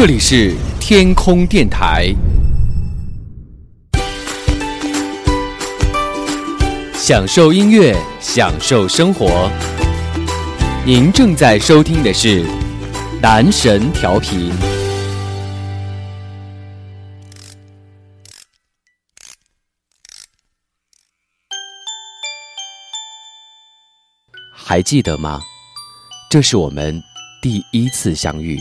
这里是天空电台，享受音乐，享受生活。您正在收听的是男神调频。还记得吗？这是我们第一次相遇。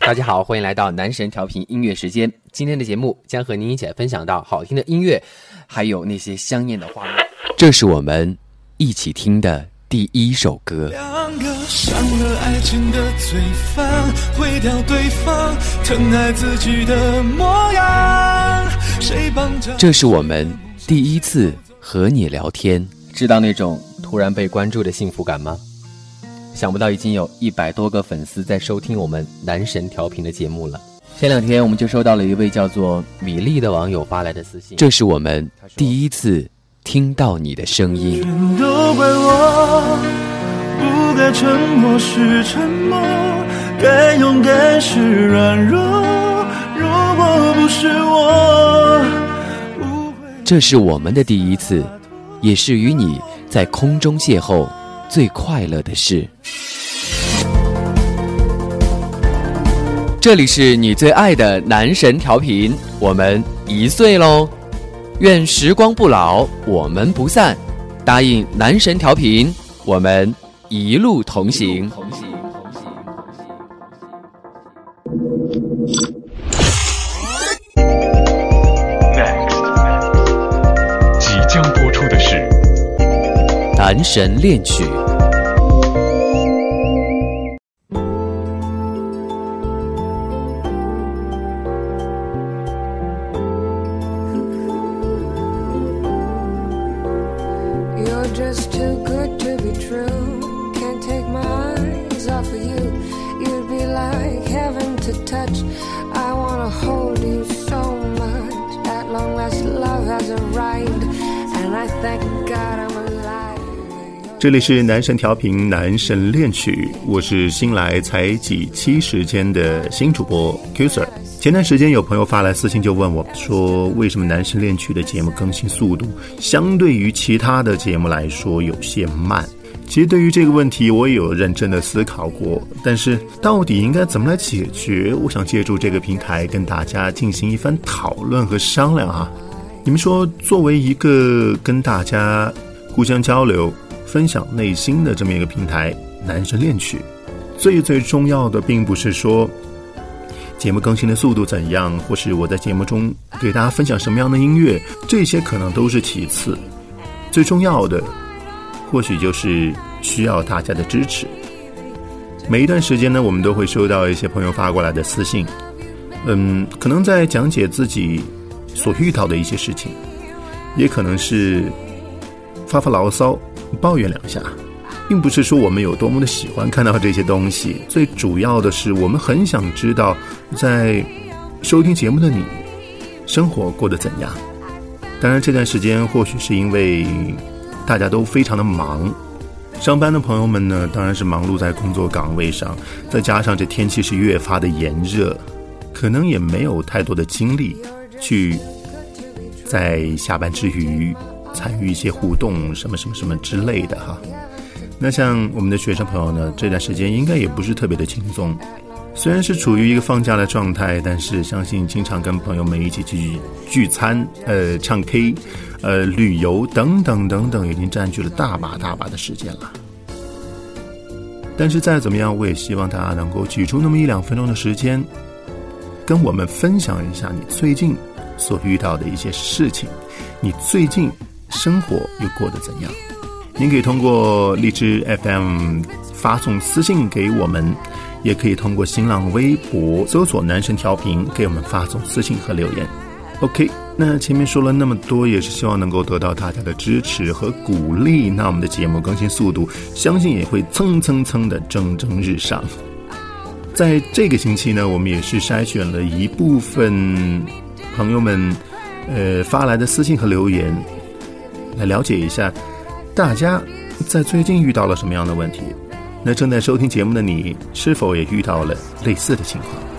大家好，欢迎来到男神调频音乐时间。今天的节目将和您一起来分享到好听的音乐，还有那些香艳的画面。这是我们一起听的第一首歌。两个伤了爱情的罪犯，毁掉对方疼爱自己的模样。谁帮着？这是我们第一次和你聊天，知道那种突然被关注的幸福感吗？想不到已经有一百多个粉丝在收听我们男神调频的节目了。前两天我们就收到了一位叫做米粒的网友发来的私信，这是我们第一次听到你的声音。全都怪我，不该沉默是沉默，该勇敢是软弱。如果不是我。这是我们的第一次，也是与你在空中邂逅最快乐的事。这里是你最爱的男神调频，我们一岁喽！愿时光不老，我们不散。答应男神调频，我们一路同行。即将播出的是男神恋曲。To touch. I wanna hold you so much. At long last, love has arrived, and I thank God I'm alive. 这里是男神调频男神恋曲，我是新来才几期时间的新主播 Q Sir。前段时间有朋友发来私信就问我说，为什么男神恋曲的节目更新速度相对于其他的节目来说有些慢？其实对于这个问题，我也有认真的思考过，但是到底应该怎么来解决？我想借助这个平台跟大家进行一番讨论和商量啊。你们说，作为一个跟大家互相交流、分享内心的这么一个平台，男神恋曲，最最重要的并不是说节目更新的速度怎样，或是我在节目中给大家分享什么样的音乐，这些可能都是其次，最重要的或许就是需要大家的支持。每一段时间呢，我们都会收到一些朋友发过来的私信，嗯，可能在讲解自己所遇到的一些事情，也可能是发发牢骚、抱怨两下，并不是说我们有多么的喜欢看到这些东西，最主要的是我们很想知道，在收听节目的你，生活过得怎样。当然，这段时间或许是因为大家都非常的忙，上班的朋友们呢，当然是忙碌在工作岗位上，再加上这天气是越发的炎热，可能也没有太多的精力去在下班之余参与一些互动，什么什么什么之类的哈。那像我们的学生朋友呢，这段时间应该也不是特别的轻松，虽然是处于一个放假的状态，但是相信经常跟朋友们一起去聚餐、呃唱 K、呃旅游等等等等，已经占据了大把大把的时间了。但是再怎么样，我也希望大家能够挤出那么一两分钟的时间，跟我们分享一下你最近所遇到的一些事情，你最近生活又过得怎样？您可以通过荔枝 FM 发送私信给我们，也可以通过新浪微博搜索“男神调频”给我们发送私信和留言。OK，那前面说了那么多，也是希望能够得到大家的支持和鼓励，那我们的节目更新速度相信也会蹭蹭蹭的蒸蒸日上。在这个星期呢，我们也是筛选了一部分朋友们呃发来的私信和留言，来了解一下大家在最近遇到了什么样的问题。那正在收听节目的你，是否也遇到了类似的情况？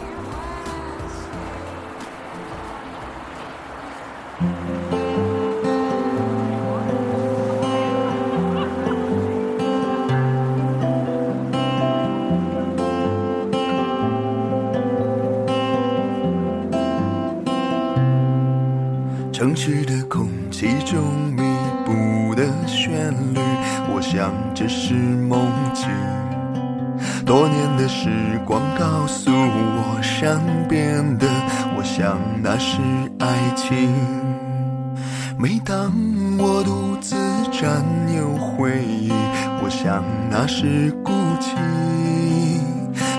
是孤寂。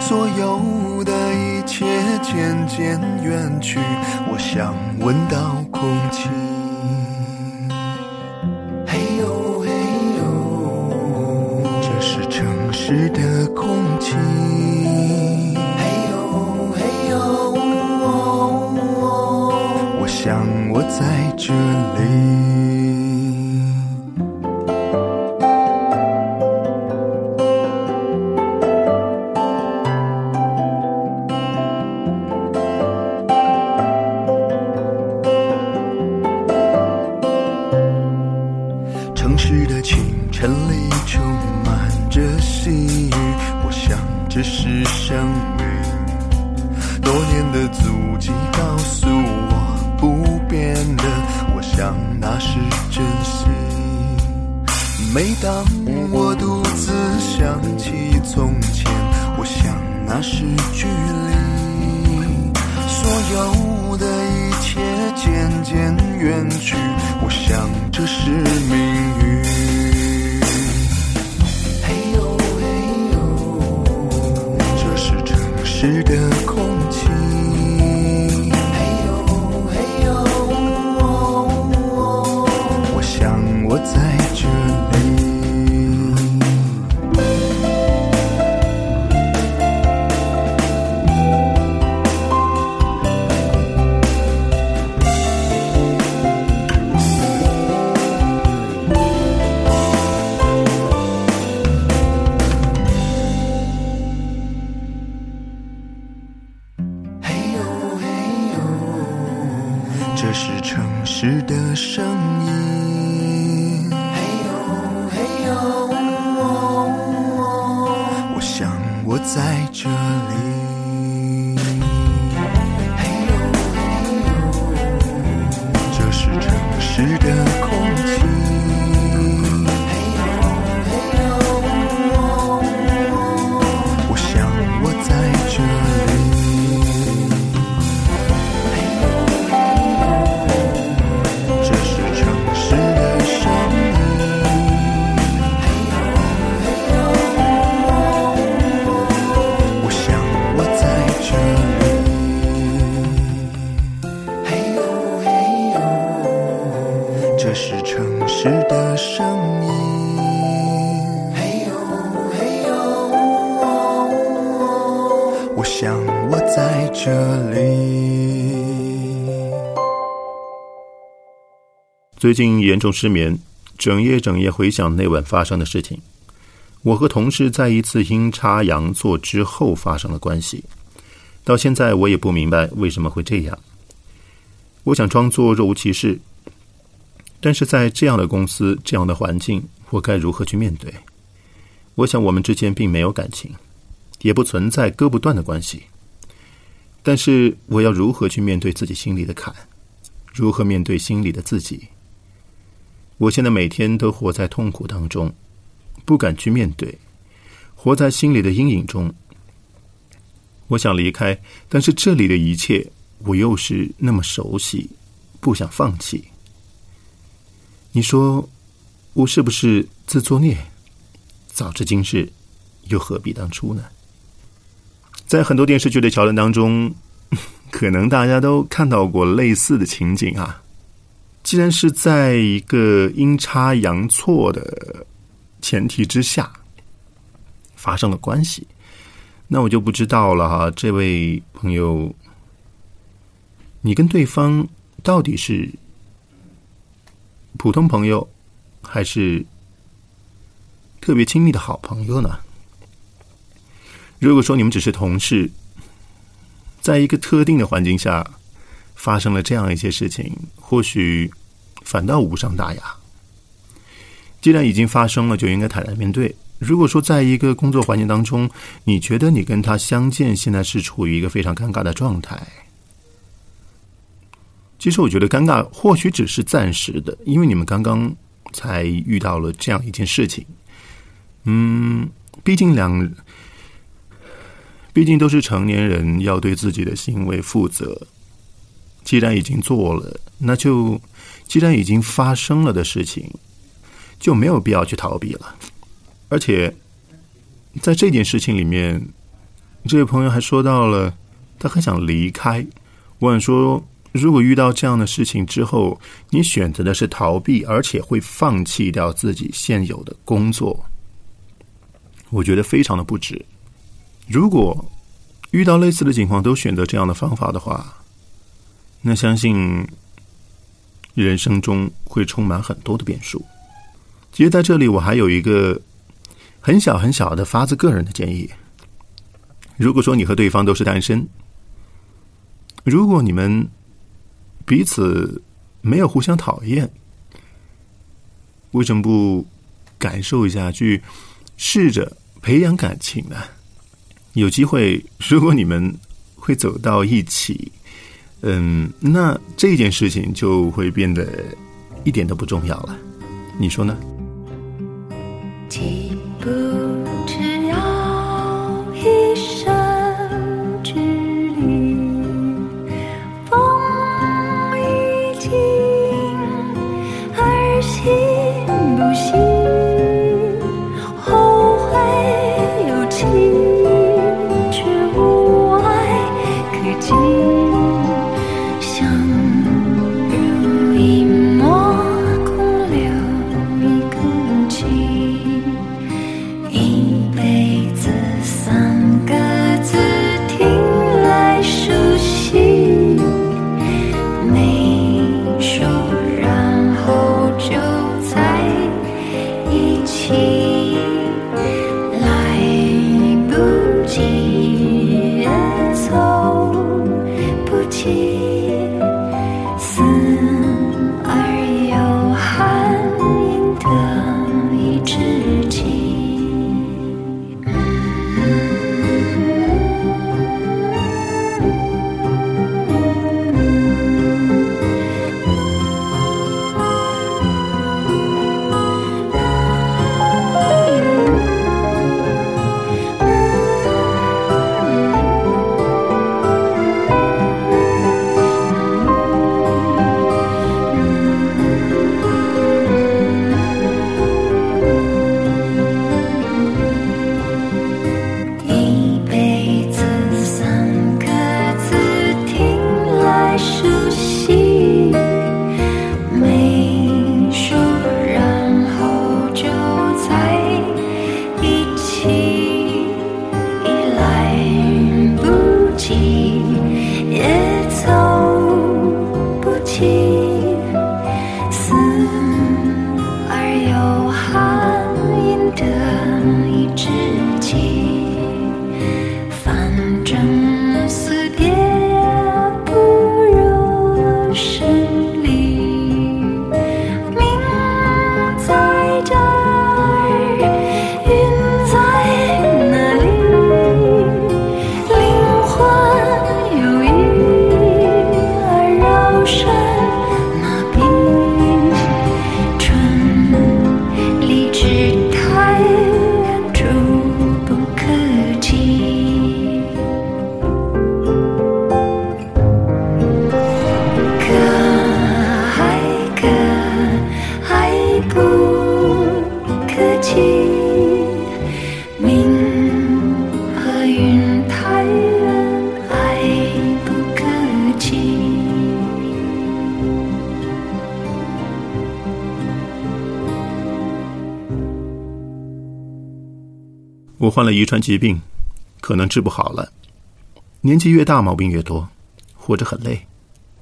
所有的一切渐渐远去，我想闻到空气。嘿呦嘿呦，这是城市的空气。嘿呦嘿呦，我想我在这里。我想这是命运。嘿呦嘿呦，这是城市的最近严重失眠，整夜整夜回想那晚发生的事情。我和同事在一次阴差阳错之后发生了关系，到现在我也不明白为什么会这样。我想装作若无其事，但是在这样的公司、这样的环境，我该如何去面对？我想我们之间并没有感情，也不存在割不断的关系。但是我要如何去面对自己心里的坎？如何面对心里的自己？我现在每天都活在痛苦当中，不敢去面对，活在心里的阴影中。我想离开，但是这里的一切我又是那么熟悉，不想放弃。你说我是不是自作孽？早知今日，又何必当初呢？在很多电视剧的桥段当中，可能大家都看到过类似的情景啊。既然是在一个阴差阳错的前提之下发生了关系，那我就不知道了哈。这位朋友，你跟对方到底是普通朋友，还是特别亲密的好朋友呢？如果说你们只是同事，在一个特定的环境下发生了这样一些事情，或许反倒无伤大雅。既然已经发生了，就应该坦然面对。如果说在一个工作环境当中，你觉得你跟他相见，现在是处于一个非常尴尬的状态，其实我觉得尴尬或许只是暂时的，因为你们刚刚才遇到了这样一件事情。嗯，毕竟两，毕竟都是成年人，要对自己的行为负责。既然已经做了，那就既然已经发生了的事情。就没有必要去逃避了，而且在这件事情里面，这位朋友还说到了他很想离开。我想说，如果遇到这样的事情之后，你选择的是逃避，而且会放弃掉自己现有的工作，我觉得非常的不值。如果遇到类似的情况都选择这样的方法的话，那相信人生中会充满很多的变数。其实，在这里我还有一个很小很小的发自个人的建议：如果说你和对方都是单身，如果你们彼此没有互相讨厌，为什么不感受一下，去试着培养感情呢？有机会，如果你们会走到一起，嗯，那这件事情就会变得一点都不重要了。你说呢？患了遗传疾病，可能治不好了。年纪越大，毛病越多，活着很累，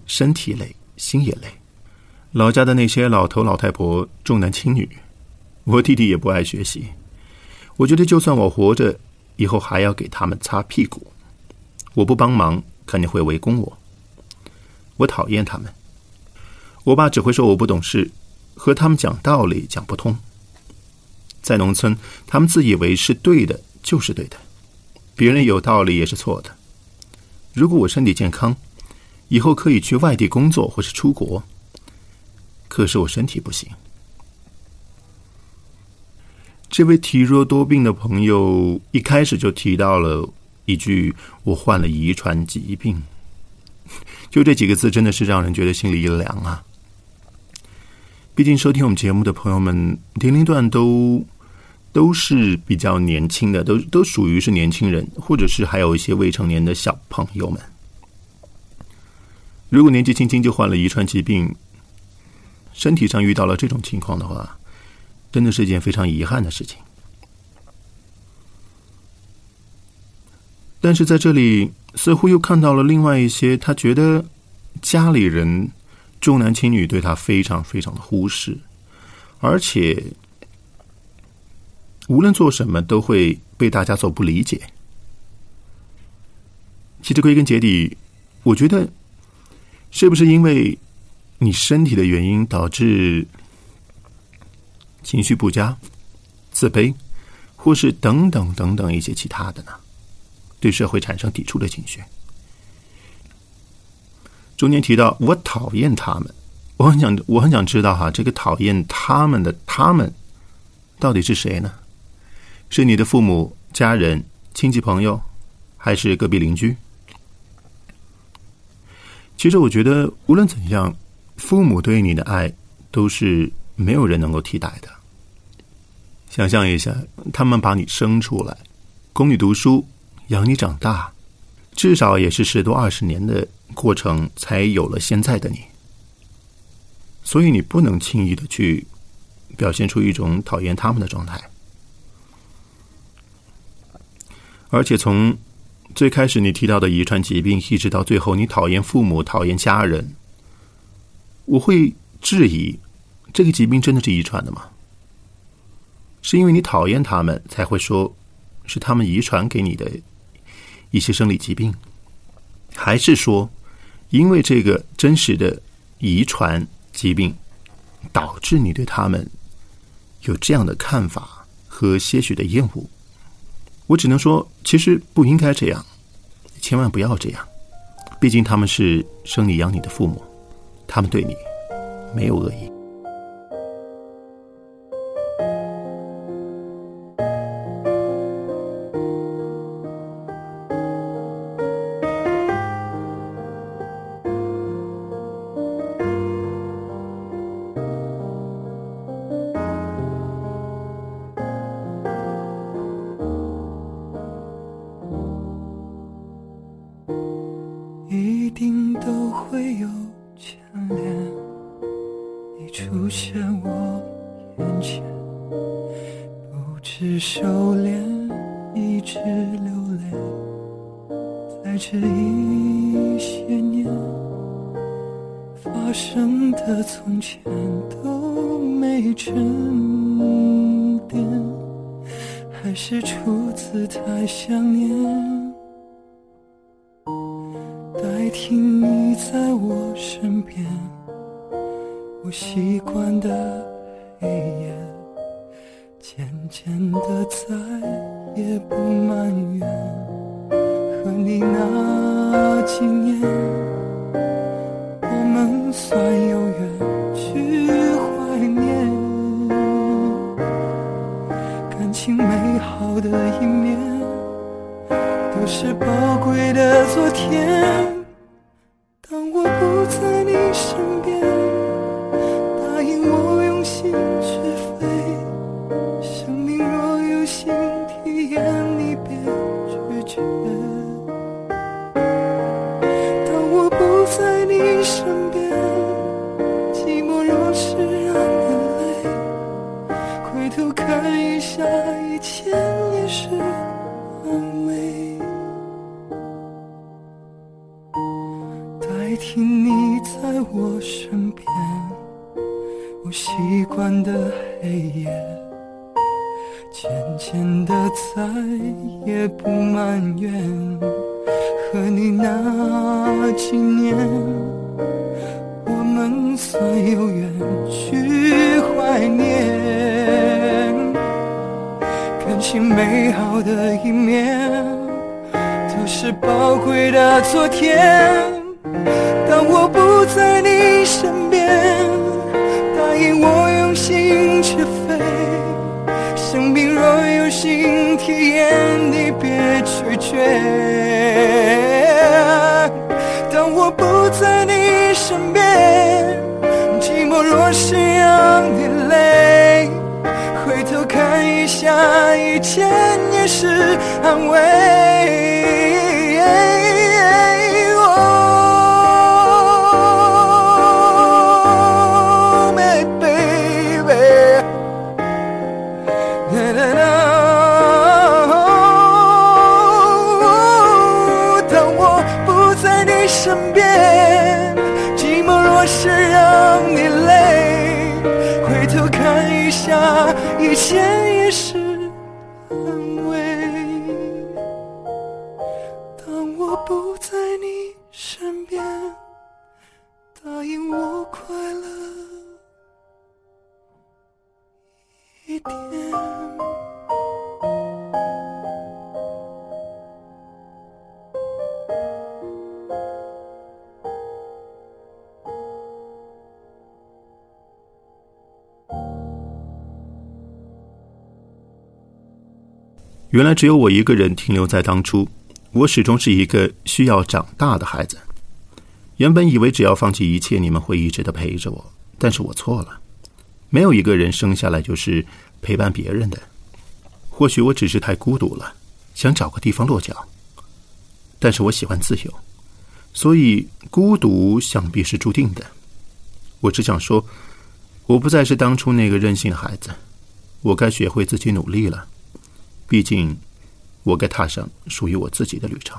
身体累，心也累。老家的那些老头老太婆重男轻女，我弟弟也不爱学习。我觉得，就算我活着，以后还要给他们擦屁股。我不帮忙，肯定会围攻我。我讨厌他们。我爸只会说我不懂事，和他们讲道理讲不通。在农村，他们自以为是对的，就是对的；别人有道理也是错的。如果我身体健康，以后可以去外地工作或是出国。可是我身体不行。这位体弱多病的朋友一开始就提到了一句：“我患了遗传疾病。”就这几个字，真的是让人觉得心里一凉啊！毕竟收听我们节目的朋友们年龄段都都是比较年轻的，都都属于是年轻人，或者是还有一些未成年的小朋友们。如果年纪轻轻就患了遗传疾病，身体上遇到了这种情况的话，真的是一件非常遗憾的事情。但是在这里，似乎又看到了另外一些，他觉得家里人重男轻女，对他非常非常的忽视，而且无论做什么都会被大家所不理解。其实归根结底，我觉得是不是因为你身体的原因导致情绪不佳、自卑，或是等等等等一些其他的呢？对社会产生抵触的情绪。中间提到我讨厌他们，我很想我很想知道哈，这个讨厌他们的他们到底是谁呢？是你的父母、家人、亲戚朋友，还是隔壁邻居？其实我觉得，无论怎样，父母对你的爱都是没有人能够替代的。想象一下，他们把你生出来，供你读书。养你长大，至少也是十多二十年的过程，才有了现在的你。所以你不能轻易的去表现出一种讨厌他们的状态。而且从最开始你提到的遗传疾病，一直到最后你讨厌父母、讨厌家人，我会质疑：这个疾病真的是遗传的吗？是因为你讨厌他们，才会说是他们遗传给你的？一些生理疾病，还是说，因为这个真实的遗传疾病，导致你对他们有这样的看法和些许的厌恶？我只能说，其实不应该这样，千万不要这样。毕竟他们是生你养你的父母，他们对你没有恶意。是收敛，一直流泪。在这一些年发生的从前都没沉淀，还是初次太想念。代替你在我身边，我习惯的黑夜，渐渐的再也不埋怨。和你那几年，我们算有缘去怀念感情美好的一面。都是宝贵的昨天。原来只有我一个人停留在当初，我始终是一个需要长大的孩子。原本以为只要放弃一切，你们会一直的陪着我，但是我错了。没有一个人生下来就是陪伴别人的。或许我只是太孤独了，想找个地方落脚。但是我喜欢自由，所以孤独想必是注定的。我只想说，我不再是当初那个任性的孩子，我该学会自己努力了。毕竟，我该踏上属于我自己的旅程。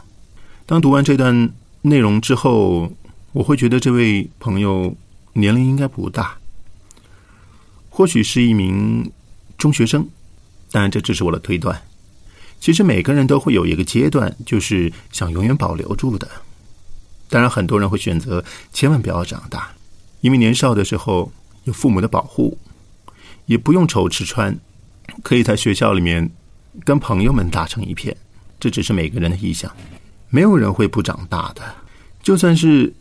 当读完这段内容之后，我会觉得这位朋友年龄应该不大，或许是一名中学生，当然这只是我的推断。其实每个人都会有一个阶段，就是想永远保留住的。当然，很多人会选择千万不要长大，因为年少的时候有父母的保护，也不用愁吃穿，可以在学校里面。跟朋友们打成一片，这只是每个人的臆想，没有人会不长大的。就算是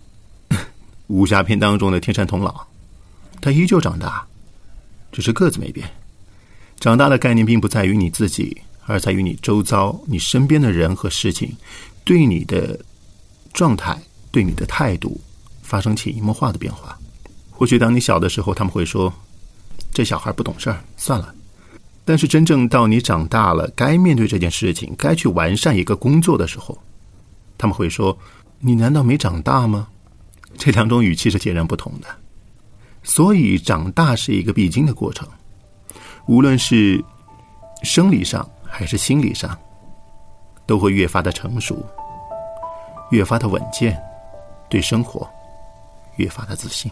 武侠片当中的天山童姥，他依旧长大，只是个子没变。长大的概念并不在于你自己，而在于你周遭、你身边的人和事情对你的状态、对你的态度发生潜移默化的变化。或许当你小的时候，他们会说：“这小孩不懂事儿，算了。”但是真正到你长大了，该面对这件事情，该去完善一个工作的时候，他们会说：“你难道没长大吗？” 这两种语气是截然不同的。所以，长大是一个必经的过程，无论是生理上还是心理上，都会越发的成熟，越发的稳健，对生活越发的自信。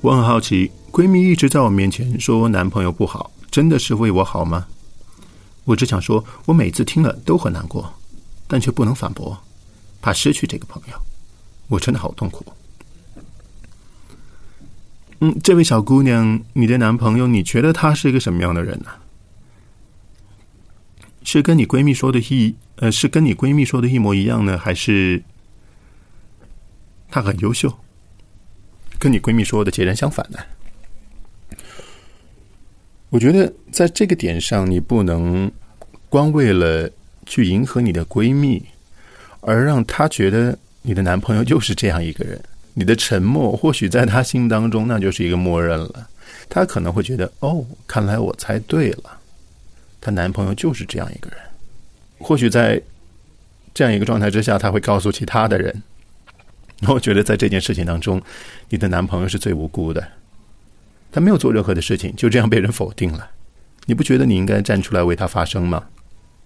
我很好奇，闺蜜一直在我面前说男朋友不好，真的是为我好吗？我只想说，我每次听了都很难过，但却不能反驳，怕失去这个朋友，我真的好痛苦。嗯，这位小姑娘，你的男朋友，你觉得他是一个什么样的人呢、是跟你闺蜜说的一呃，是跟你闺蜜说的一模一样呢，还是他很优秀？跟你闺蜜说的截然相反的。我觉得在这个点上，你不能光为了去迎合你的闺蜜，而让她觉得你的男朋友就是这样一个人。你的沉默，或许在她心当中那就是一个默认了。她可能会觉得，哦，看来我猜对了，她男朋友就是这样一个人。或许在这样一个状态之下，她会告诉其他的人。我觉得在这件事情当中，你的男朋友是最无辜的，他没有做任何的事情，就这样被人否定了。你不觉得你应该站出来为他发声吗？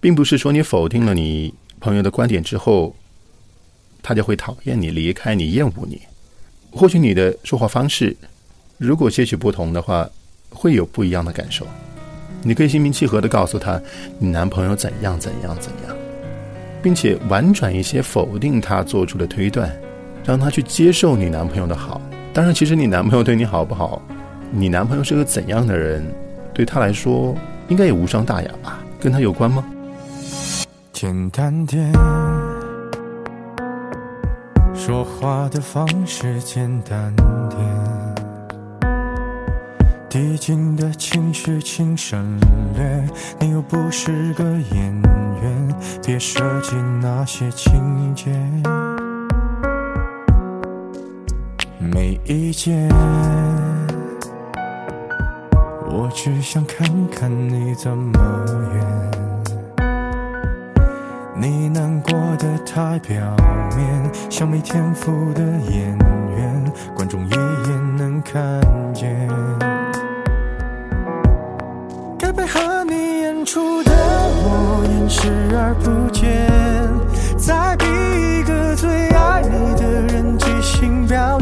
并不是说你否定了你朋友的观点之后，他就会讨厌你、离开你、厌恶你。或许你的说话方式如果些许不同的话，会有不一样的感受。你可以心平气和的告诉他，你男朋友怎样怎样怎样，并且婉转一些否定他做出的推断。让他去接受你男朋友的好。当然，其实你男朋友对你好不好，你男朋友是个怎样的人，对他来说应该也无伤大雅吧？跟他有关吗？简单点，说话的方式简单点，递进的情绪请省略。你又不是个演员，别设计那些情节。没意见，我只想看看你怎么演。你难过的太表面，像没天赋的演员，观众一眼能看见。该配合你演出的我演视而不见，再逼一个最爱你的人即兴表演。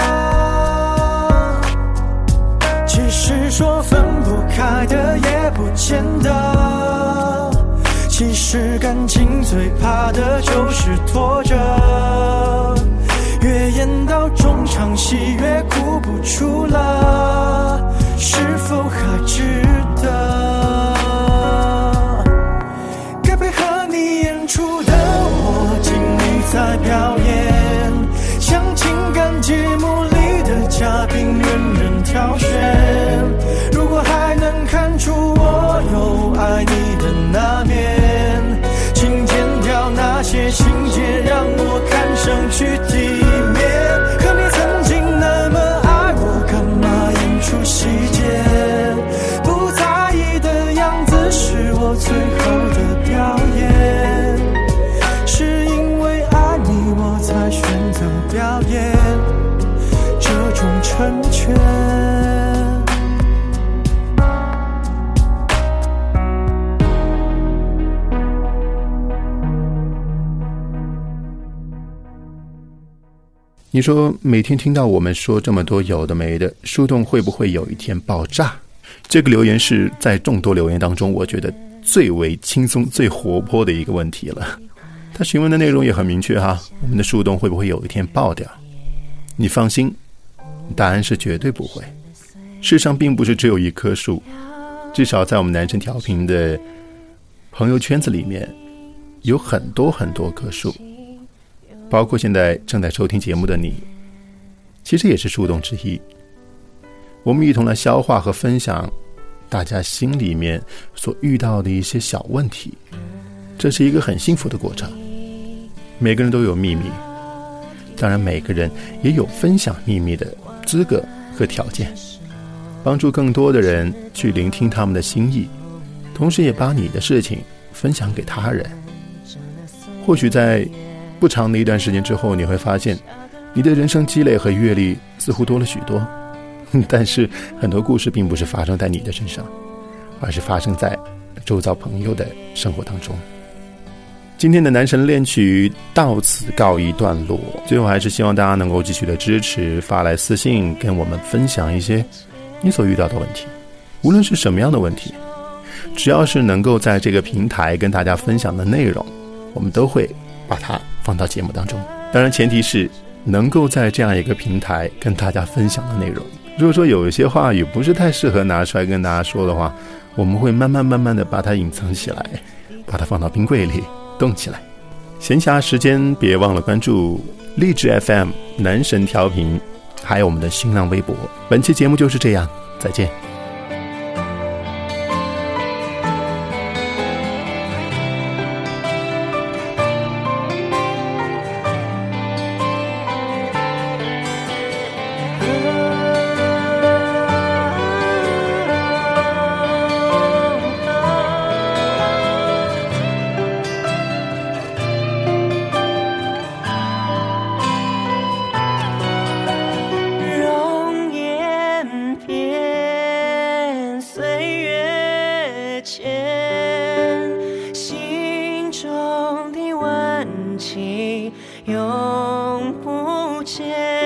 是说分不开的也不见得。其实感情最怕的就是拖着，你说每天听到我们说这么多有的没的，树洞会不会有一天爆炸？这个留言是在众多留言当中，我觉得最为轻松、最活泼的一个问题了。他询问的内容也很明确哈，我们的树洞会不会有一天爆掉？你放心，答案是绝对不会。世上并不是只有一棵树，至少在我们男生调频的朋友圈子里面，有很多很多棵树。包括现在正在收听节目的你，其实也是树洞之一。我们一同来消化和分享大家心里面所遇到的一些小问题，这是一个很幸福的过程。每个人都有秘密，当然每个人也有分享秘密的资格和条件，帮助更多的人去聆听他们的心意，同时也把你的事情分享给他人。或许在不长的一段时间之后，你会发现，你的人生积累和阅历似乎多了许多，但是很多故事并不是发生在你的身上，而是发生在周遭朋友的生活当中。今天的男神恋曲到此告一段落，最后还是希望大家能够继续的支持，发来私信跟我们分享一些你所遇到的问题，无论是什么样的问题，只要是能够在这个平台跟大家分享的内容，我们都会把它放到节目当中。当然，前提是能够在这样一个平台跟大家分享的内容。如果说有一些话语不是太适合拿出来跟大家说的话，我们会慢慢慢慢的把它隐藏起来，把它放到冰柜里冻起来。闲暇时间别忘了关注励志 FM 男神调频，还有我们的新浪微博。本期节目就是这样，再见。永不见。